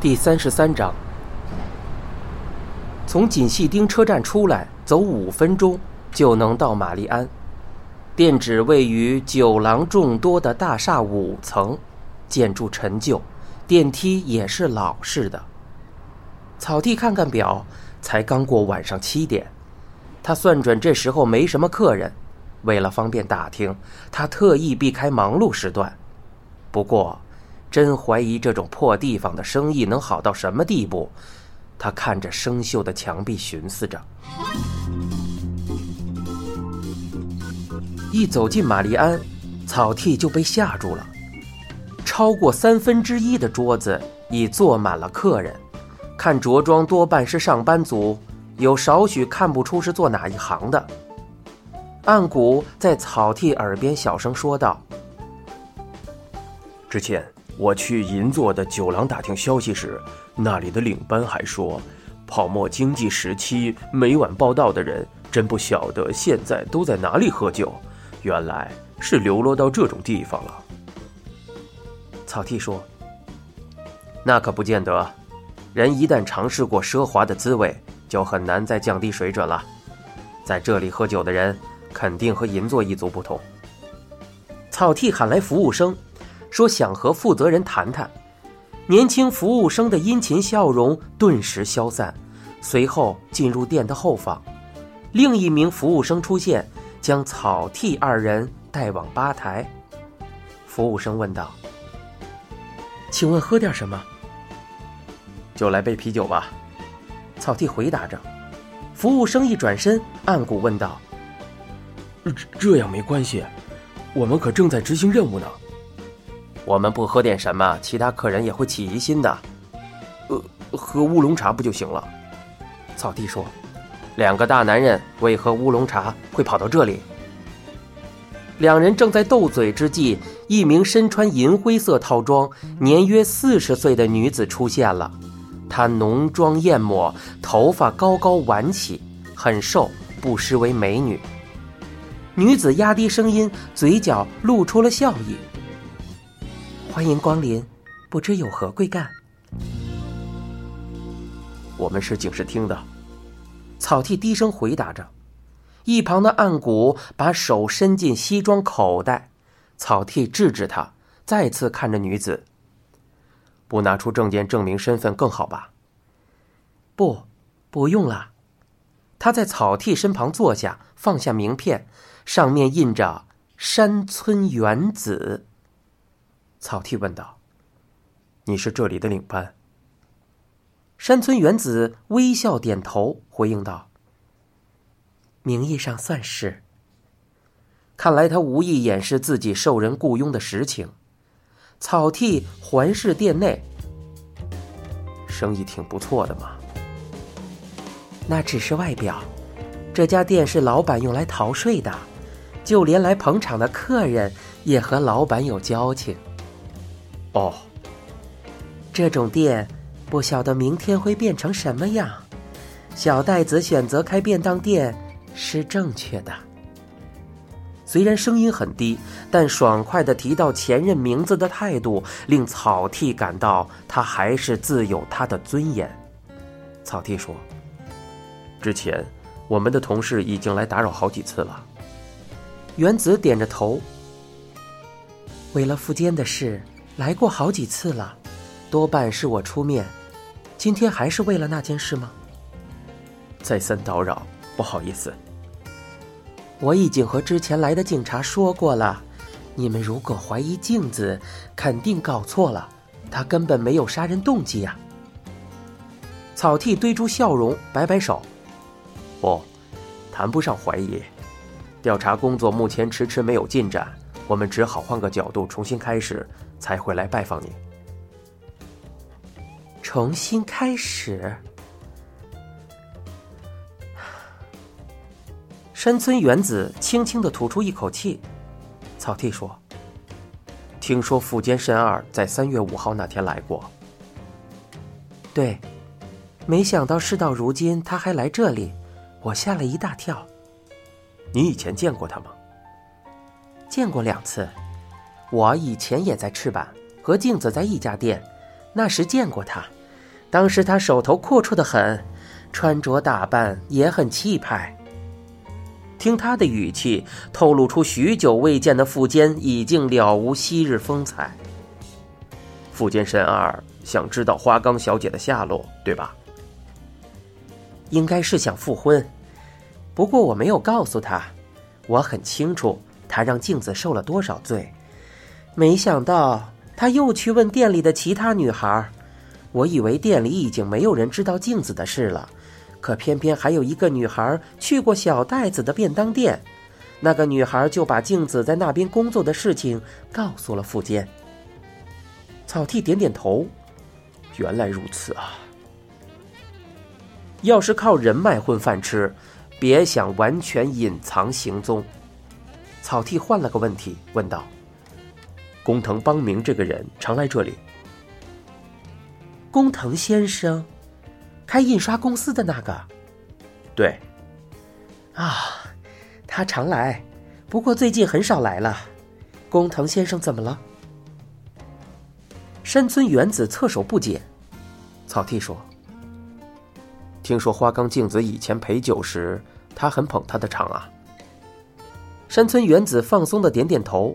第三十三章，从锦细町车站出来，走五分钟就能到玛丽安。店址位于酒廊众多的大厦五层，建筑陈旧，电梯也是老式的。草地看看表，才刚过晚上七点。他算准这时候没什么客人，为了方便打听，他特意避开忙碌时段。不过。真怀疑这种破地方的生意能好到什么地步？他看着生锈的墙壁，寻思着。一走进玛丽安，草剃就被吓住了。超过三分之一的桌子已坐满了客人，看着装多半是上班族，有少许看不出是做哪一行的。暗谷在草剃耳边小声说道：“之前。”我去银座的酒廊打听消息时，那里的领班还说，泡沫经济时期每晚报道的人真不晓得现在都在哪里喝酒，原来是流落到这种地方了。草剃说：“那可不见得，人一旦尝试过奢华的滋味，就很难再降低水准了。在这里喝酒的人，肯定和银座一族不同。”草剃喊来服务生。说想和负责人谈谈，年轻服务生的殷勤笑容顿时消散，随后进入店的后方。另一名服务生出现，将草剃二人带往吧台。服务生问道：“请问喝点什么？”“就来杯啤酒吧。”草剃回答着。服务生一转身，暗谷问道：“这这样没关系，我们可正在执行任务呢。”我们不喝点什么，其他客人也会起疑心的。呃，喝乌龙茶不就行了？草地说：“两个大男人为何乌龙茶会跑到这里？”两人正在斗嘴之际，一名身穿银灰色套装、年约四十岁的女子出现了。她浓妆艳抹，头发高高挽起，很瘦，不失为美女。女子压低声音，嘴角露出了笑意。欢迎光临，不知有何贵干？我们是警视厅的。草剃低声回答着。一旁的暗谷把手伸进西装口袋，草剃制止他，再次看着女子。不拿出证件证明身份更好吧？不，不用了。他在草剃身旁坐下，放下名片，上面印着山村原子。草剃问道：“你是这里的领班？”山村原子微笑点头，回应道：“名义上算是。”看来他无意掩饰自己受人雇佣的实情。草剃环视店内，生意挺不错的嘛。那只是外表，这家店是老板用来逃税的，就连来捧场的客人也和老板有交情。哦，这种店不晓得明天会变成什么样。小袋子选择开便当店是正确的。虽然声音很低，但爽快的提到前任名字的态度，令草剃感到他还是自有他的尊严。草剃说：“之前我们的同事已经来打扰好几次了。”原子点着头。为了富坚的事。来过好几次了，多半是我出面。今天还是为了那件事吗？再三叨扰，不好意思。我已经和之前来的警察说过了，你们如果怀疑镜子，肯定搞错了，他根本没有杀人动机呀。草剃堆出笑容，摆摆手：“不，谈不上怀疑。调查工作目前迟迟没有进展，我们只好换个角度重新开始。”才会来拜访你。重新开始。山村原子轻轻的吐出一口气。草剃说：“听说富坚慎二在三月五号那天来过。”对，没想到事到如今他还来这里，我吓了一大跳。你以前见过他吗？见过两次。我以前也在赤坂和镜子在一家店，那时见过他，当时他手头阔绰的很，穿着打扮也很气派。听他的语气，透露出许久未见的富坚已经了无昔日风采。富坚神二想知道花冈小姐的下落，对吧？应该是想复婚，不过我没有告诉他。我很清楚他让镜子受了多少罪，没想到他又去问店里的其他女孩。我以为店里已经没有人知道镜子的事了。可偏偏还有一个女孩去过小袋子的便当店，那个女孩就把镜子在那边工作的事情告诉了富坚。草剃点点头，原来如此啊！要是靠人脉混饭吃，别想完全隐藏行踪。草剃换了个问题问道：“工藤邦明这个人常来这里？”工藤先生。开印刷公司的那个，对，啊，他常来，不过最近很少来了。工藤先生怎么了？山村原子侧手不解。草剃说：“听说花冈镜子以前陪酒时，他很捧他的场啊。”山村原子放松的点点头。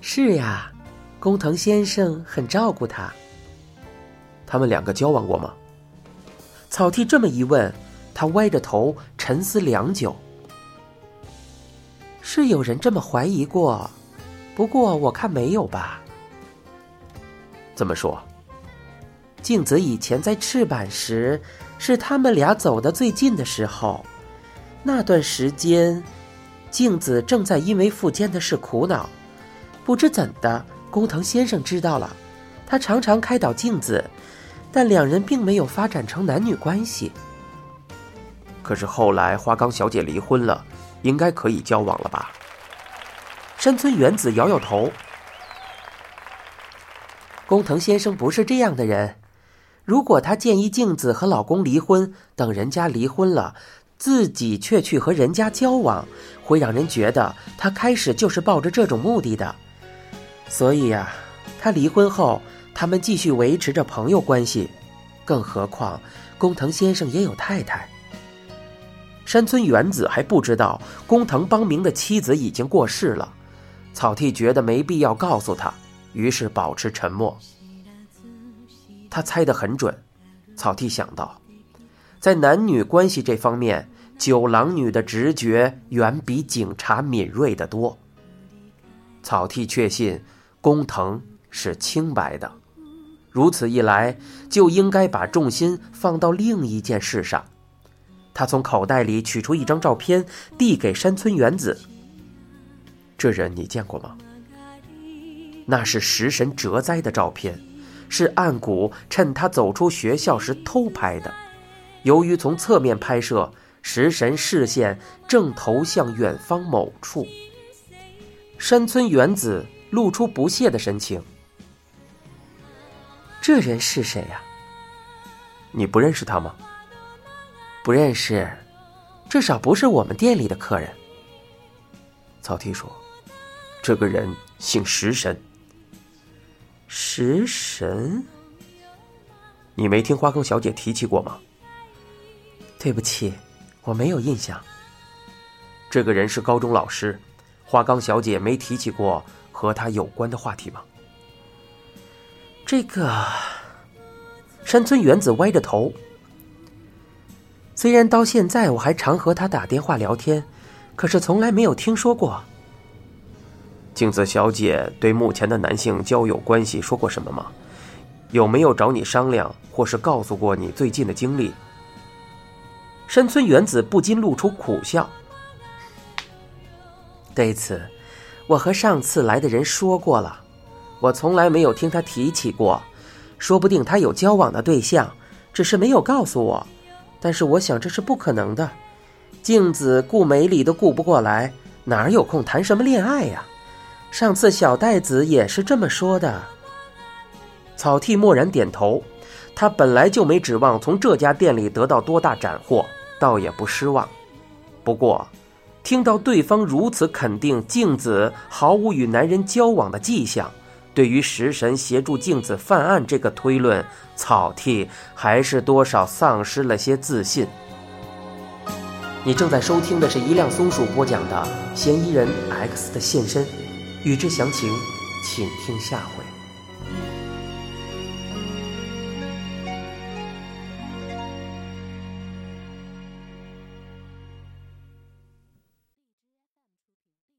是呀，工藤先生很照顾他。他们两个交往过吗？草剃这么一问，他歪着头沉思良久。是有人这么怀疑过，不过我看没有吧。怎么说？镜子以前在赤坂时，是他们俩走的最近的时候。那段时间，镜子正在因为富坚的事苦恼。不知怎的，工藤先生知道了，他常常开导镜子。但两人并没有发展成男女关系。可是后来花冈小姐离婚了，应该可以交往了吧？山村原子摇摇头。工藤先生不是这样的人。如果他建议镜子和老公离婚，等人家离婚了，自己却去和人家交往，会让人觉得他开始就是抱着这种目的的。所以呀，他离婚后。他们继续维持着朋友关系，更何况工藤先生也有太太。山村原子还不知道工藤邦明的妻子已经过世了。草剃觉得没必要告诉他，于是保持沉默。他猜得很准。草剃想到，在男女关系这方面，九郎女的直觉远比警察敏锐得多。草剃确信工藤是清白的。如此一来，就应该把重心放到另一件事上。他从口袋里取出一张照片，递给山村原子。这人你见过吗？那是食神哲哉的照片，是岸谷趁他走出学校时偷拍的。由于从侧面拍摄，食神视线正投向远方某处。山村原子露出不屑的神情。这人是谁呀？你不认识他吗？不认识，至少不是我们店里的客人。草剃说：“这个人姓食神。”食神？你没听花冈小姐提起过吗？对不起，我没有印象。这个人是高中老师，花冈小姐没提起过和他有关的话题吗？这个山村原子歪着头。虽然到现在我还常和他打电话聊天，可是从来没有听说过。镜子小姐对目前的男性交友关系说过什么吗？有没有找你商量，或是告诉过你最近的经历？山村原子不禁露出苦笑。对此，我和上次来的人说过了。我从来没有听他提起过，说不定他有交往的对象，只是没有告诉我。但是我想这是不可能的，镜子顾美里都顾不过来，哪有空谈什么恋爱呀？上次小袋子也是这么说的。草剃默然点头，他本来就没指望从这家店里得到多大斩获，倒也不失望。不过，听到对方如此肯定镜子毫无与男人交往的迹象。对于食神协助镜子犯案这个推论，草剃还是多少丧失了些自信。你正在收听的是一辆松鼠播讲的《嫌疑人 X 的现身》，欲知详情，请听下回。